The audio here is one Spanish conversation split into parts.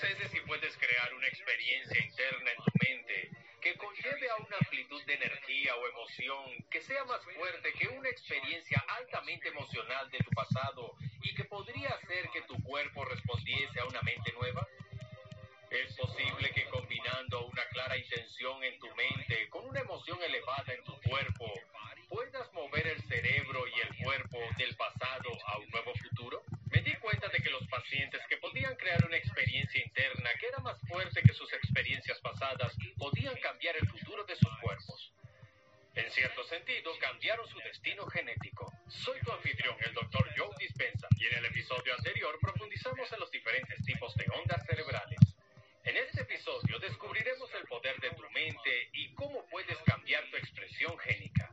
sucede si puedes crear una experiencia interna en tu mente que conlleve a una amplitud de energía o emoción que sea más fuerte que una experiencia altamente emocional de tu pasado y que podría hacer que tu cuerpo respondiese a una mente nueva? Es posible que combinando una clara intención en tu mente con una emoción elevada en tu cuerpo, puedas mover el cerebro y el cuerpo del pasado a un nuevo futuro? Cuenta de que los pacientes que podían crear una experiencia interna que era más fuerte que sus experiencias pasadas podían cambiar el futuro de sus cuerpos. En cierto sentido, cambiaron su destino genético. Soy tu anfitrión, el Dr. Joe Dispensa, y en el episodio anterior profundizamos en los diferentes tipos de ondas cerebrales. En este episodio descubriremos el poder de tu mente y cómo puedes cambiar tu expresión génica.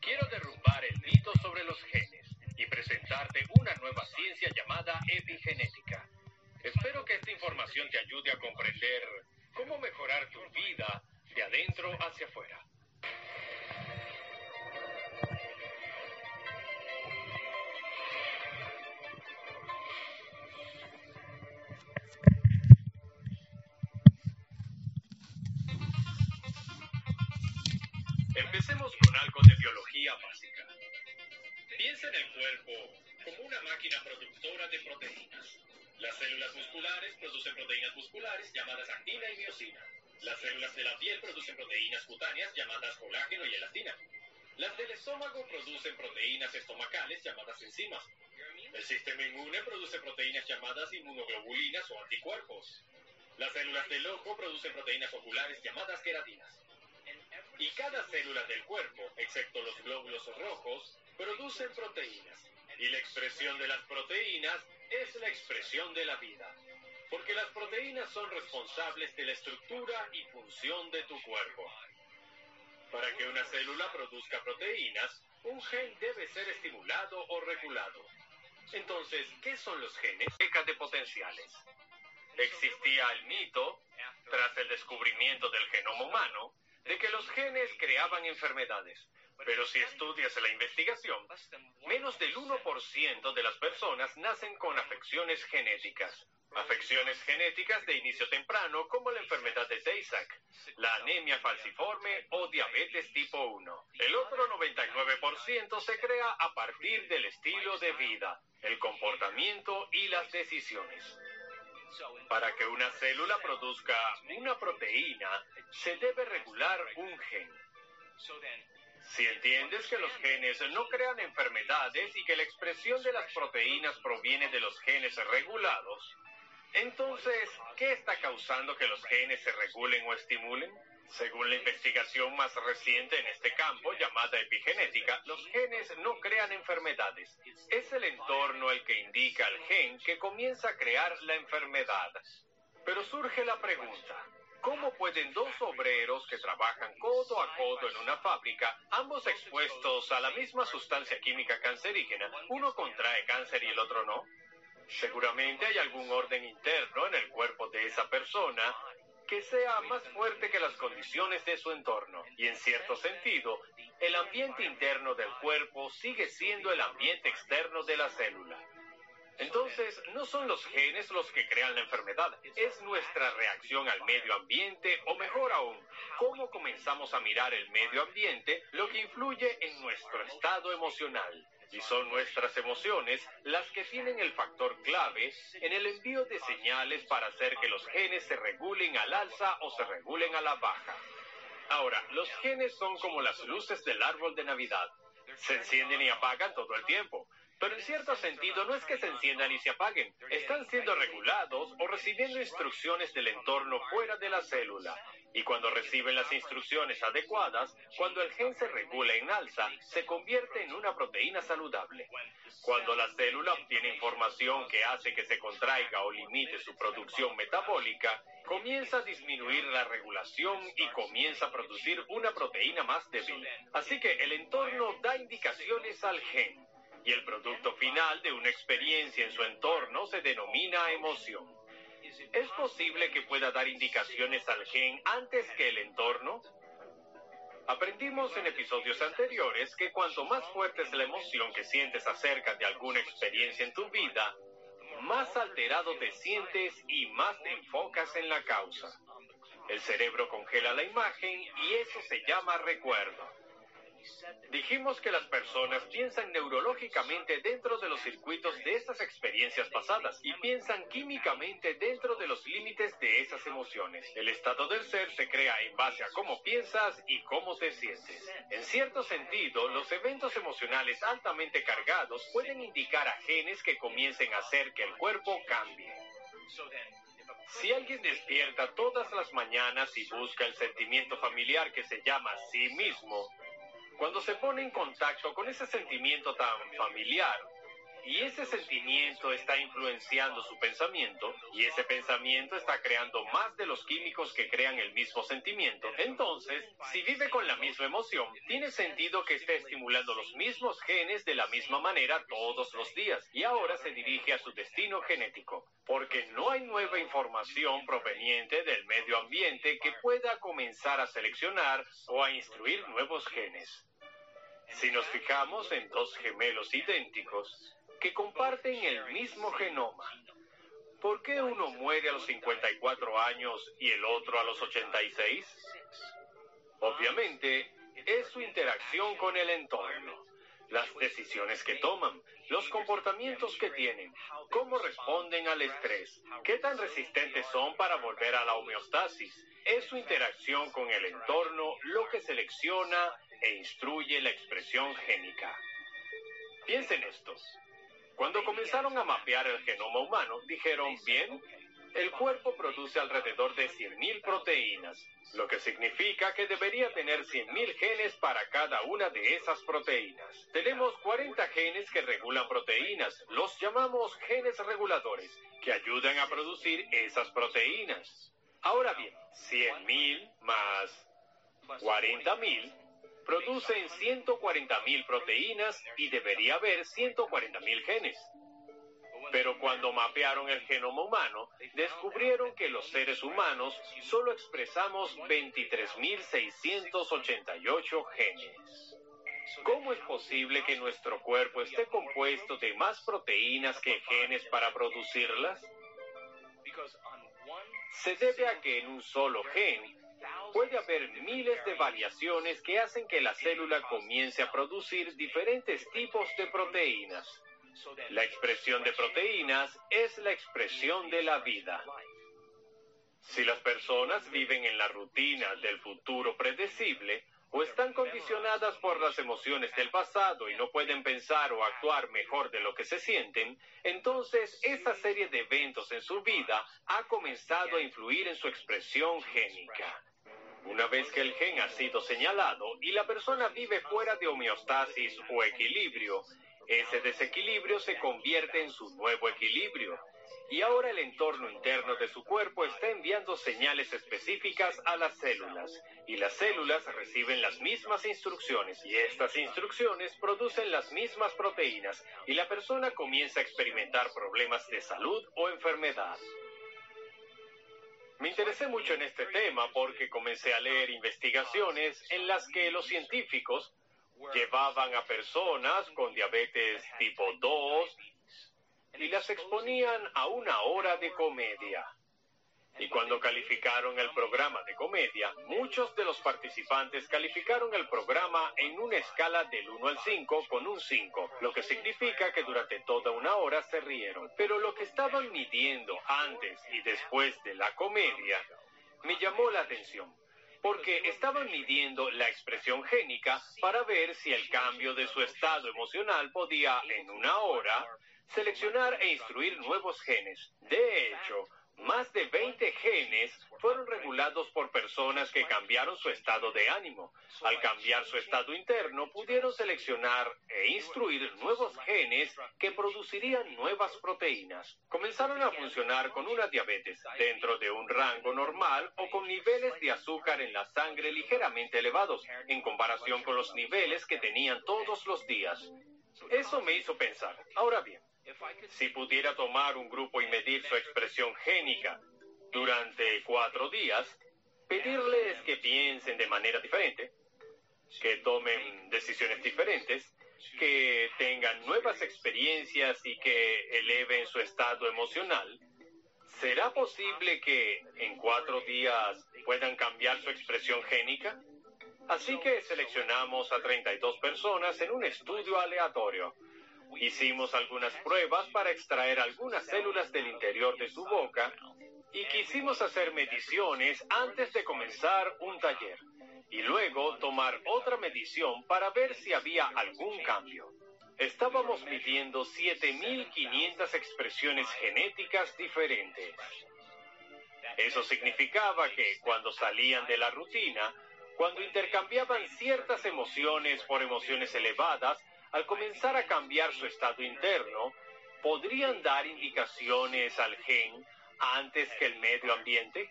Quiero derrumbar el mito sobre los genes y presentarte una nueva ciencia llamada epigenética. Espero que esta información te ayude a comprender cómo mejorar tu vida de adentro hacia afuera. Empecemos con algo de biología básica. Piensa en el cuerpo como una máquina productora de proteínas. Las células musculares producen proteínas musculares llamadas actina y miocina. Las células de la piel producen proteínas cutáneas llamadas colágeno y elastina. Las del estómago producen proteínas estomacales llamadas enzimas. El sistema inmune produce proteínas llamadas inmunoglobulinas o anticuerpos. Las células del ojo producen proteínas oculares llamadas queratinas. Y cada célula del cuerpo, excepto los glóbulos rojos, producen proteínas. Y la expresión de las proteínas es la expresión de la vida. Porque las proteínas son responsables de la estructura y función de tu cuerpo. Para que una célula produzca proteínas, un gen debe ser estimulado o regulado. Entonces, ¿qué son los genes? de potenciales. Existía el mito, tras el descubrimiento del genoma humano, de que los genes creaban enfermedades. Pero si estudias la investigación, menos del 1% de las personas nacen con afecciones genéticas. Afecciones genéticas de inicio temprano como la enfermedad de Tay-Sachs, la anemia falciforme o diabetes tipo 1. El otro 99% se crea a partir del estilo de vida, el comportamiento y las decisiones. Para que una célula produzca una proteína, se debe regular un gen. Si entiendes que los genes no crean enfermedades y que la expresión de las proteínas proviene de los genes regulados, entonces, ¿qué está causando que los genes se regulen o estimulen? Según la investigación más reciente en este campo, llamada epigenética, los genes no crean enfermedades. Es el entorno el que indica al gen que comienza a crear la enfermedad. Pero surge la pregunta, ¿cómo pueden dos obreros que trabajan codo a codo en una fábrica, ambos expuestos a la misma sustancia química cancerígena, uno contrae cáncer y el otro no? Seguramente hay algún orden interno en el cuerpo de esa persona que sea más fuerte que las condiciones de su entorno. Y en cierto sentido, el ambiente interno del cuerpo sigue siendo el ambiente externo de la célula. Entonces, no son los genes los que crean la enfermedad, es nuestra reacción al medio ambiente, o mejor aún, cómo comenzamos a mirar el medio ambiente, lo que influye en nuestro estado emocional. Y son nuestras emociones las que tienen el factor clave en el envío de señales para hacer que los genes se regulen al alza o se regulen a la baja. Ahora, los genes son como las luces del árbol de Navidad. Se encienden y apagan todo el tiempo. Pero en cierto sentido no es que se enciendan y se apaguen, están siendo regulados o recibiendo instrucciones del entorno fuera de la célula. Y cuando reciben las instrucciones adecuadas, cuando el gen se regula en alza, se convierte en una proteína saludable. Cuando la célula obtiene información que hace que se contraiga o limite su producción metabólica, comienza a disminuir la regulación y comienza a producir una proteína más débil. Así que el entorno da indicaciones al gen y el producto final de una experiencia en su entorno se denomina emoción. ¿Es posible que pueda dar indicaciones al gen antes que el entorno? Aprendimos en episodios anteriores que cuanto más fuerte es la emoción que sientes acerca de alguna experiencia en tu vida, más alterado te sientes y más te enfocas en la causa. El cerebro congela la imagen y eso se llama recuerdo. Dijimos que las personas piensan neurológicamente dentro de los circuitos de esas experiencias pasadas y piensan químicamente dentro de los límites de esas emociones. El estado del ser se crea en base a cómo piensas y cómo te sientes. En cierto sentido, los eventos emocionales altamente cargados pueden indicar a genes que comiencen a hacer que el cuerpo cambie. Si alguien despierta todas las mañanas y busca el sentimiento familiar que se llama sí mismo, cuando se pone en contacto con ese sentimiento tan familiar, y ese sentimiento está influenciando su pensamiento, y ese pensamiento está creando más de los químicos que crean el mismo sentimiento, entonces, si vive con la misma emoción, tiene sentido que esté estimulando los mismos genes de la misma manera todos los días, y ahora se dirige a su destino genético, porque no hay nueva información proveniente del medio ambiente que pueda comenzar a seleccionar o a instruir nuevos genes. Si nos fijamos en dos gemelos idénticos que comparten el mismo genoma, ¿por qué uno muere a los 54 años y el otro a los 86? Obviamente, es su interacción con el entorno, las decisiones que toman, los comportamientos que tienen, cómo responden al estrés, qué tan resistentes son para volver a la homeostasis. Es su interacción con el entorno lo que selecciona e instruye la expresión génica. Piensen esto. Cuando comenzaron a mapear el genoma humano, dijeron, bien, el cuerpo produce alrededor de 100.000 proteínas, lo que significa que debería tener 100.000 genes para cada una de esas proteínas. Tenemos 40 genes que regulan proteínas, los llamamos genes reguladores, que ayudan a producir esas proteínas. Ahora bien, 100.000 más 40.000 producen 140.000 proteínas y debería haber 140.000 genes. Pero cuando mapearon el genoma humano, descubrieron que los seres humanos solo expresamos 23.688 genes. ¿Cómo es posible que nuestro cuerpo esté compuesto de más proteínas que genes para producirlas? Se debe a que en un solo gen puede haber miles de variaciones que hacen que la célula comience a producir diferentes tipos de proteínas. La expresión de proteínas es la expresión de la vida. Si las personas viven en la rutina del futuro predecible, o están condicionadas por las emociones del pasado y no pueden pensar o actuar mejor de lo que se sienten, entonces esa serie de eventos en su vida ha comenzado a influir en su expresión génica. Una vez que el gen ha sido señalado y la persona vive fuera de homeostasis o equilibrio, ese desequilibrio se convierte en su nuevo equilibrio. Y ahora el entorno interno de su cuerpo está enviando señales específicas a las células. Y las células reciben las mismas instrucciones. Y estas instrucciones producen las mismas proteínas. Y la persona comienza a experimentar problemas de salud o enfermedad. Me interesé mucho en este tema porque comencé a leer investigaciones en las que los científicos llevaban a personas con diabetes tipo 2 y las exponían a una hora de comedia. Y cuando calificaron el programa de comedia, muchos de los participantes calificaron el programa en una escala del 1 al 5 con un 5, lo que significa que durante toda una hora se rieron. Pero lo que estaban midiendo antes y después de la comedia me llamó la atención, porque estaban midiendo la expresión génica para ver si el cambio de su estado emocional podía, en una hora, seleccionar e instruir nuevos genes. De hecho, más de 20 genes fueron regulados por personas que cambiaron su estado de ánimo. Al cambiar su estado interno, pudieron seleccionar e instruir nuevos genes que producirían nuevas proteínas. Comenzaron a funcionar con una diabetes dentro de un rango normal o con niveles de azúcar en la sangre ligeramente elevados en comparación con los niveles que tenían todos los días. Eso me hizo pensar. Ahora bien, si pudiera tomar un grupo y medir su expresión génica durante cuatro días, pedirles que piensen de manera diferente, que tomen decisiones diferentes, que tengan nuevas experiencias y que eleven su estado emocional, ¿será posible que en cuatro días puedan cambiar su expresión génica? Así que seleccionamos a 32 personas en un estudio aleatorio. Hicimos algunas pruebas para extraer algunas células del interior de su boca y quisimos hacer mediciones antes de comenzar un taller y luego tomar otra medición para ver si había algún cambio. Estábamos midiendo 7.500 expresiones genéticas diferentes. Eso significaba que cuando salían de la rutina, cuando intercambiaban ciertas emociones por emociones elevadas, al comenzar a cambiar su estado interno, podrían dar indicaciones al gen antes que el medio ambiente?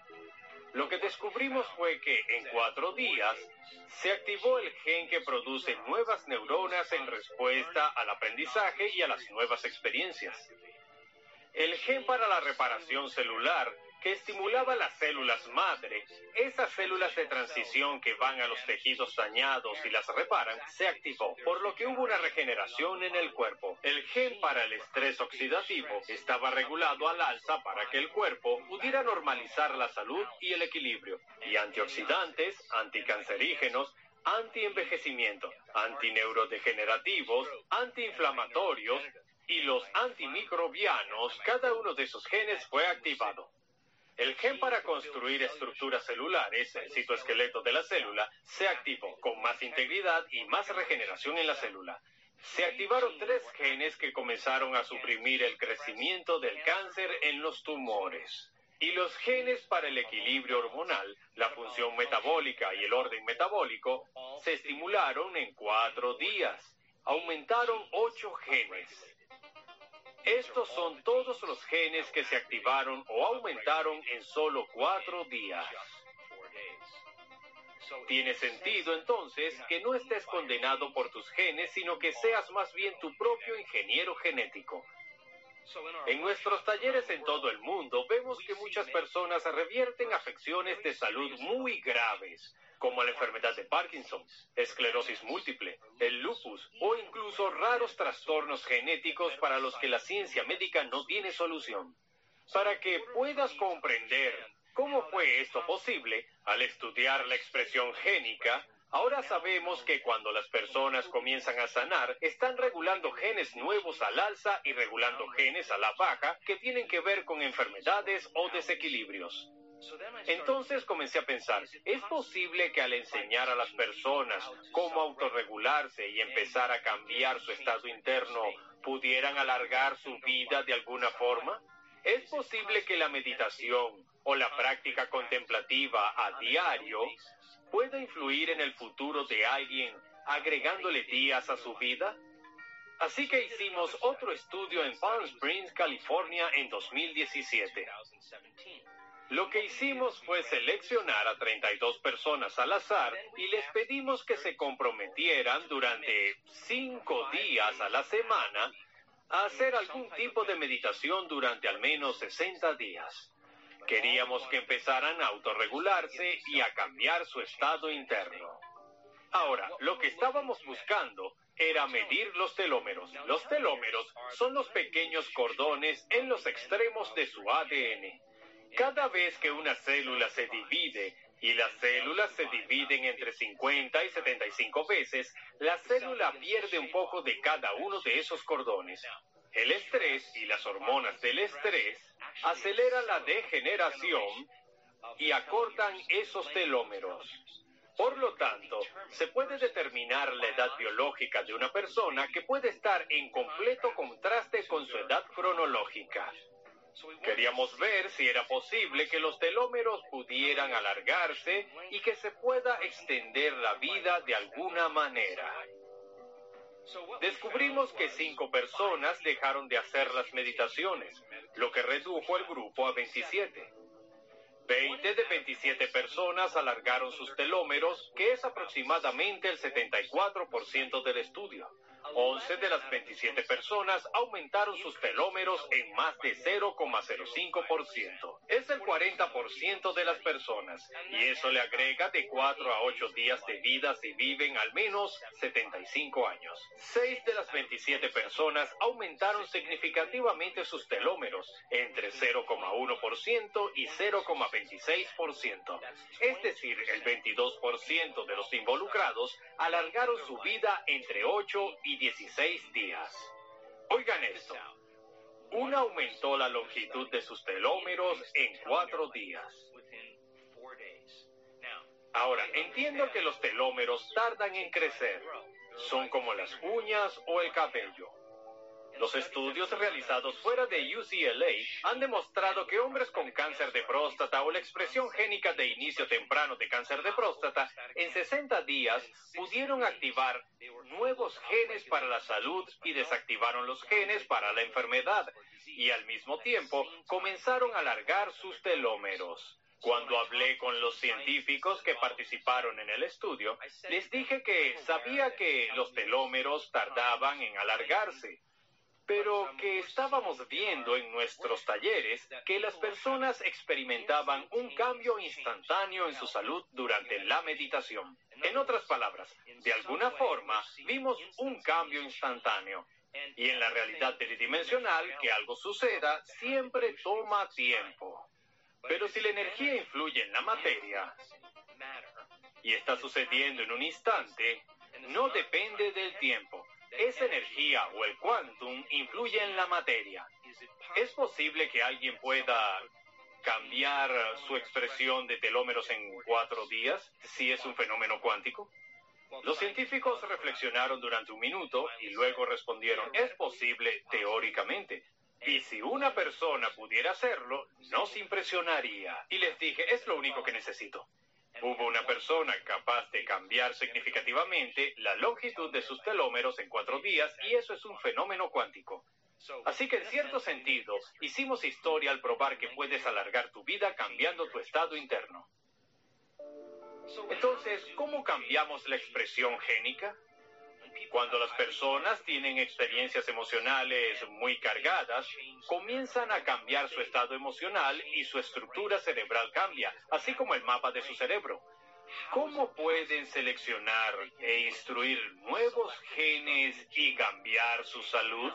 Lo que descubrimos fue que en cuatro días se activó el gen que produce nuevas neuronas en respuesta al aprendizaje y a las nuevas experiencias. El gen para la reparación celular que estimulaba las células madre, esas células de transición que van a los tejidos dañados y las reparan, se activó, por lo que hubo una regeneración en el cuerpo. El gen para el estrés oxidativo estaba regulado al alza para que el cuerpo pudiera normalizar la salud y el equilibrio. Y antioxidantes, anticancerígenos, antienvejecimiento, antineurodegenerativos, antiinflamatorios y los antimicrobianos, cada uno de esos genes fue activado. El gen para construir estructuras celulares, el citoesqueleto de la célula, se activó con más integridad y más regeneración en la célula. Se activaron tres genes que comenzaron a suprimir el crecimiento del cáncer en los tumores. Y los genes para el equilibrio hormonal, la función metabólica y el orden metabólico se estimularon en cuatro días. Aumentaron ocho genes. Estos son todos los genes que se activaron o aumentaron en solo cuatro días. Tiene sentido entonces que no estés condenado por tus genes, sino que seas más bien tu propio ingeniero genético. En nuestros talleres en todo el mundo vemos que muchas personas revierten afecciones de salud muy graves, como la enfermedad de Parkinson, esclerosis múltiple, el lupus o incluso raros trastornos genéticos para los que la ciencia médica no tiene solución. Para que puedas comprender cómo fue esto posible, al estudiar la expresión génica, Ahora sabemos que cuando las personas comienzan a sanar, están regulando genes nuevos al alza y regulando genes a la baja que tienen que ver con enfermedades o desequilibrios. Entonces comencé a pensar, ¿es posible que al enseñar a las personas cómo autorregularse y empezar a cambiar su estado interno, pudieran alargar su vida de alguna forma? ¿Es posible que la meditación o la práctica contemplativa a diario pueda influir en el futuro de alguien agregándole días a su vida? Así que hicimos otro estudio en Palm Springs, California en 2017. Lo que hicimos fue seleccionar a 32 personas al azar y les pedimos que se comprometieran durante cinco días a la semana a hacer algún tipo de meditación durante al menos 60 días. Queríamos que empezaran a autorregularse y a cambiar su estado interno. Ahora, lo que estábamos buscando era medir los telómeros. Los telómeros son los pequeños cordones en los extremos de su ADN. Cada vez que una célula se divide y las células se dividen entre 50 y 75 veces, la célula pierde un poco de cada uno de esos cordones. El estrés y las hormonas del estrés aceleran la degeneración y acortan esos telómeros. Por lo tanto, se puede determinar la edad biológica de una persona que puede estar en completo contraste con su edad cronológica. Queríamos ver si era posible que los telómeros pudieran alargarse y que se pueda extender la vida de alguna manera. Descubrimos que cinco personas dejaron de hacer las meditaciones, lo que redujo el grupo a 27. 20 de 27 personas alargaron sus telómeros, que es aproximadamente el 74% del estudio. 11 de las 27 personas aumentaron sus telómeros en más de 0,05%. Es el 40% de las personas y eso le agrega de 4 a 8 días de vida si viven al menos 75 años. 6 de las 27 personas aumentaron significativamente sus telómeros entre 0,1% y 0,26%. Es decir, el 22% de los involucrados alargaron su vida entre 8 y 16 días. Oigan esto. Una aumentó la longitud de sus telómeros en cuatro días. Ahora, entiendo que los telómeros tardan en crecer. Son como las uñas o el cabello. Los estudios realizados fuera de UCLA han demostrado que hombres con cáncer de próstata o la expresión génica de inicio temprano de cáncer de próstata en 60 días pudieron activar nuevos genes para la salud y desactivaron los genes para la enfermedad y al mismo tiempo comenzaron a alargar sus telómeros. Cuando hablé con los científicos que participaron en el estudio, les dije que sabía que los telómeros tardaban en alargarse pero que estábamos viendo en nuestros talleres que las personas experimentaban un cambio instantáneo en su salud durante la meditación. En otras palabras, de alguna forma vimos un cambio instantáneo. Y en la realidad tridimensional, que algo suceda siempre toma tiempo. Pero si la energía influye en la materia y está sucediendo en un instante, no depende del tiempo esa energía o el quantum influye en la materia. ¿Es posible que alguien pueda cambiar su expresión de telómeros en cuatro días si es un fenómeno cuántico? Los científicos reflexionaron durante un minuto y luego respondieron, es posible teóricamente. Y si una persona pudiera hacerlo, nos impresionaría. Y les dije, es lo único que necesito. Hubo una persona capaz de cambiar significativamente la longitud de sus telómeros en cuatro días y eso es un fenómeno cuántico. Así que en cierto sentido, hicimos historia al probar que puedes alargar tu vida cambiando tu estado interno. Entonces, ¿cómo cambiamos la expresión génica? Cuando las personas tienen experiencias emocionales muy cargadas, comienzan a cambiar su estado emocional y su estructura cerebral cambia, así como el mapa de su cerebro. ¿Cómo pueden seleccionar e instruir nuevos genes y cambiar su salud?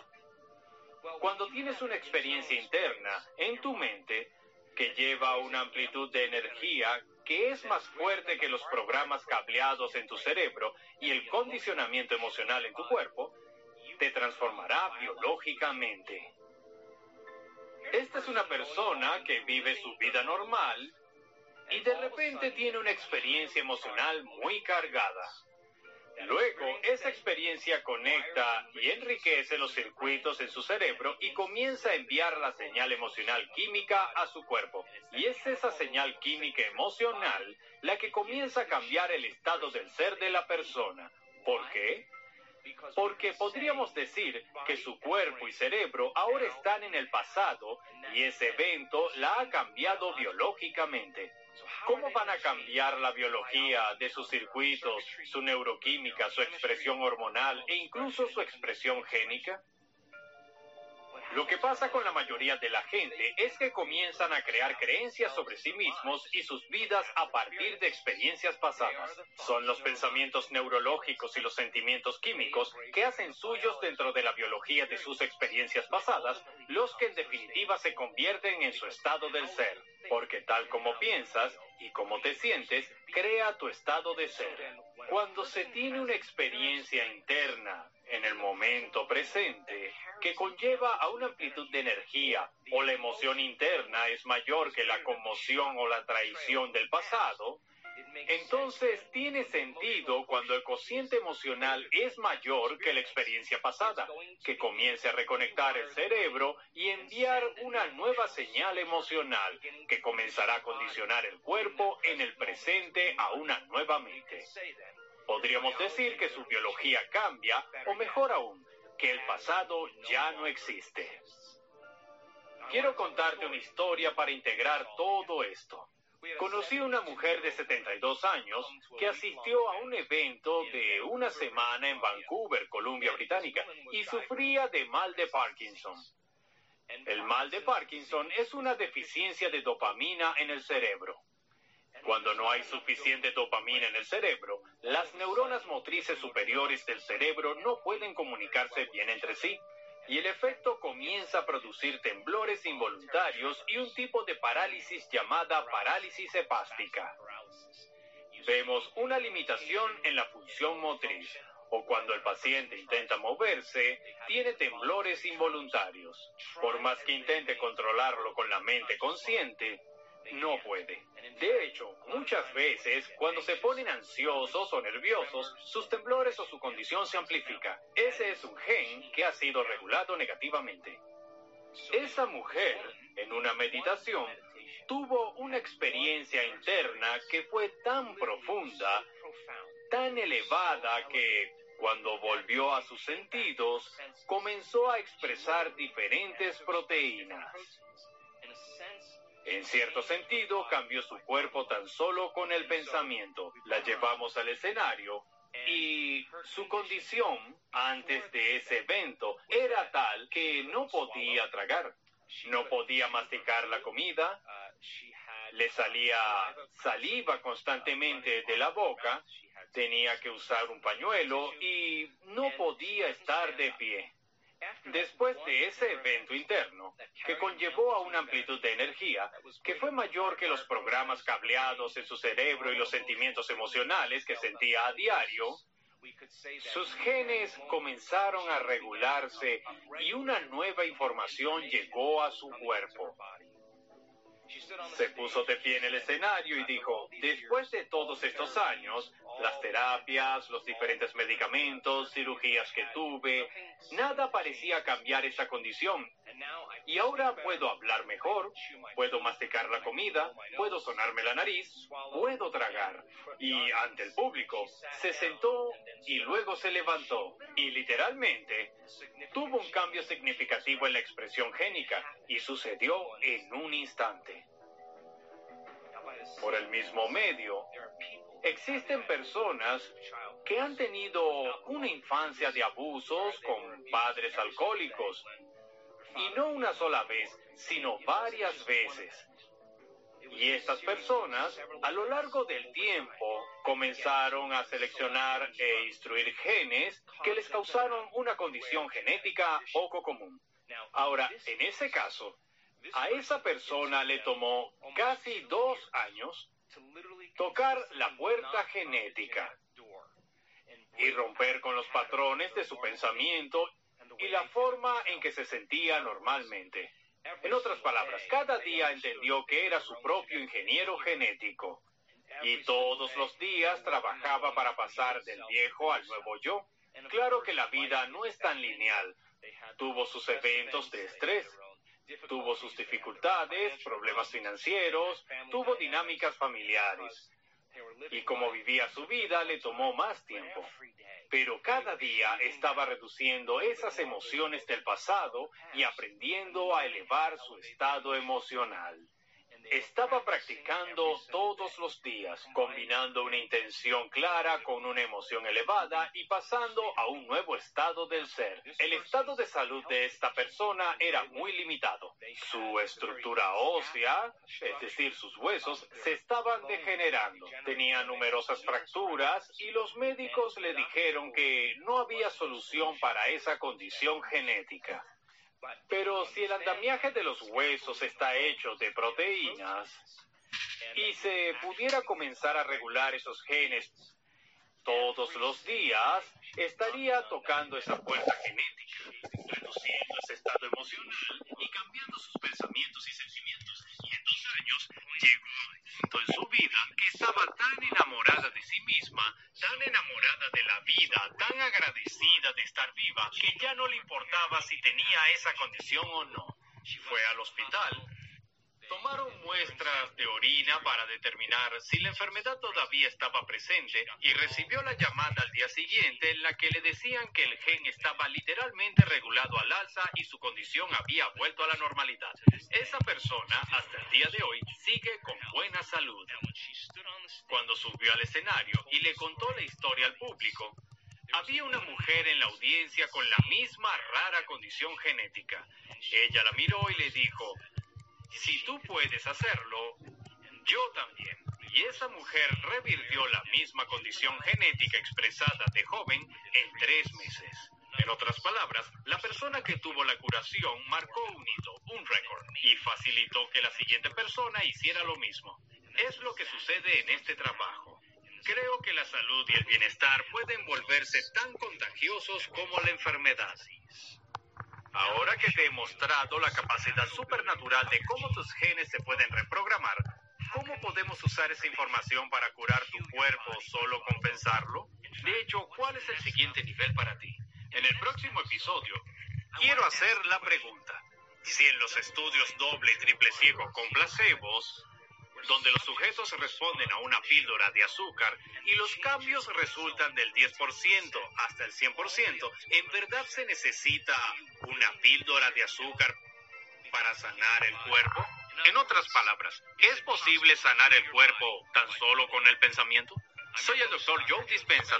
Cuando tienes una experiencia interna en tu mente que lleva una amplitud de energía que es más fuerte que los programas cableados en tu cerebro y el condicionamiento emocional en tu cuerpo, te transformará biológicamente. Esta es una persona que vive su vida normal y de repente tiene una experiencia emocional muy cargada. Luego, esa experiencia conecta y enriquece los circuitos en su cerebro y comienza a enviar la señal emocional química a su cuerpo. Y es esa señal química emocional la que comienza a cambiar el estado del ser de la persona. ¿Por qué? Porque podríamos decir que su cuerpo y cerebro ahora están en el pasado y ese evento la ha cambiado biológicamente. ¿Cómo van a cambiar la biología de sus circuitos, su neuroquímica, su expresión hormonal e incluso su expresión génica? Lo que pasa con la mayoría de la gente es que comienzan a crear creencias sobre sí mismos y sus vidas a partir de experiencias pasadas. Son los pensamientos neurológicos y los sentimientos químicos que hacen suyos dentro de la biología de sus experiencias pasadas los que en definitiva se convierten en su estado del ser. Porque tal como piensas y como te sientes, crea tu estado de ser. Cuando se tiene una experiencia interna en el momento presente, que conlleva a una amplitud de energía o la emoción interna es mayor que la conmoción o la traición del pasado, entonces tiene sentido cuando el cociente emocional es mayor que la experiencia pasada, que comience a reconectar el cerebro y enviar una nueva señal emocional que comenzará a condicionar el cuerpo en el presente a una nueva mente. Podríamos decir que su biología cambia, o mejor aún, que el pasado ya no existe. Quiero contarte una historia para integrar todo esto. Conocí a una mujer de 72 años que asistió a un evento de una semana en Vancouver, Columbia Británica, y sufría de mal de Parkinson. El mal de Parkinson es una deficiencia de dopamina en el cerebro. Cuando no hay suficiente dopamina en el cerebro, las neuronas motrices superiores del cerebro no pueden comunicarse bien entre sí y el efecto comienza a producir temblores involuntarios y un tipo de parálisis llamada parálisis hepástica. Vemos una limitación en la función motriz o cuando el paciente intenta moverse, tiene temblores involuntarios. Por más que intente controlarlo con la mente consciente, no puede. De hecho, muchas veces, cuando se ponen ansiosos o nerviosos, sus temblores o su condición se amplifica. Ese es un gen que ha sido regulado negativamente. Esa mujer, en una meditación, tuvo una experiencia interna que fue tan profunda, tan elevada que, cuando volvió a sus sentidos, comenzó a expresar diferentes proteínas. En cierto sentido, cambió su cuerpo tan solo con el pensamiento. La llevamos al escenario y su condición antes de ese evento era tal que no podía tragar, no podía masticar la comida, le salía saliva constantemente de la boca, tenía que usar un pañuelo y no podía estar de pie. Después de ese evento interno, que conllevó a una amplitud de energía que fue mayor que los programas cableados en su cerebro y los sentimientos emocionales que sentía a diario, sus genes comenzaron a regularse y una nueva información llegó a su cuerpo. Se puso de pie en el escenario y dijo, después de todos estos años, las terapias, los diferentes medicamentos, cirugías que tuve, nada parecía cambiar esa condición. Y ahora puedo hablar mejor, puedo masticar la comida, puedo sonarme la nariz, puedo tragar. Y ante el público, se sentó y luego se levantó. Y literalmente, tuvo un cambio significativo en la expresión génica y sucedió en un instante. Por el mismo medio, existen personas que han tenido una infancia de abusos con padres alcohólicos, y no una sola vez, sino varias veces. Y estas personas, a lo largo del tiempo, comenzaron a seleccionar e instruir genes que les causaron una condición genética poco común. Ahora, en ese caso, a esa persona le tomó casi dos años tocar la puerta genética y romper con los patrones de su pensamiento y la forma en que se sentía normalmente. En otras palabras, cada día entendió que era su propio ingeniero genético y todos los días trabajaba para pasar del viejo al nuevo yo. Claro que la vida no es tan lineal. Tuvo sus eventos de estrés, tuvo sus dificultades, problemas financieros, tuvo dinámicas familiares. Y como vivía su vida, le tomó más tiempo. Pero cada día estaba reduciendo esas emociones del pasado y aprendiendo a elevar su estado emocional. Estaba practicando todos los días, combinando una intención clara con una emoción elevada y pasando a un nuevo estado del ser. El estado de salud de esta persona era muy limitado. Su estructura ósea, es decir, sus huesos, se estaban degenerando. Tenía numerosas fracturas y los médicos le dijeron que no había solución para esa condición genética. Pero si el andamiaje de los huesos está hecho de proteínas y se pudiera comenzar a regular esos genes todos los días, estaría tocando esa puerta genética, reduciendo ese estado emocional y cambiando sus pensamientos y sentimientos. Años llegó punto en su vida que estaba tan enamorada de sí misma, tan enamorada de la vida, tan agradecida de estar viva, que ya no le importaba si tenía esa condición o no. Fue al hospital, tomaron muestras de orina para determinar si la enfermedad todavía estaba presente y recibió la llamada al día siguiente en la que le decían que el gen estaba literalmente regulado al alza y su condición había vuelto a la normalidad. Esa persona, hasta el día de hoy, sigue con buena salud. Cuando subió al escenario y le contó la historia al público, había una mujer en la audiencia con la misma rara condición genética. Ella la miró y le dijo, si tú puedes hacerlo, yo también. Y esa mujer revirtió la misma condición genética expresada de joven en tres meses. En otras palabras, la persona que tuvo la curación marcó un hito, un récord, y facilitó que la siguiente persona hiciera lo mismo. Es lo que sucede en este trabajo. Creo que la salud y el bienestar pueden volverse tan contagiosos como la enfermedad. Ahora que te he mostrado la capacidad supernatural de cómo tus genes se pueden reprogramar, ¿cómo podemos usar esa información para curar tu cuerpo solo con pensarlo? De hecho, ¿cuál es el siguiente nivel para ti? En el próximo episodio, quiero hacer la pregunta. Si en los estudios doble y triple ciego con placebos, donde los sujetos responden a una píldora de azúcar y los cambios resultan del 10% hasta el 100%, ¿en verdad se necesita una píldora de azúcar para sanar el cuerpo? En otras palabras, ¿es posible sanar el cuerpo tan solo con el pensamiento? Soy el doctor Joe Dispensa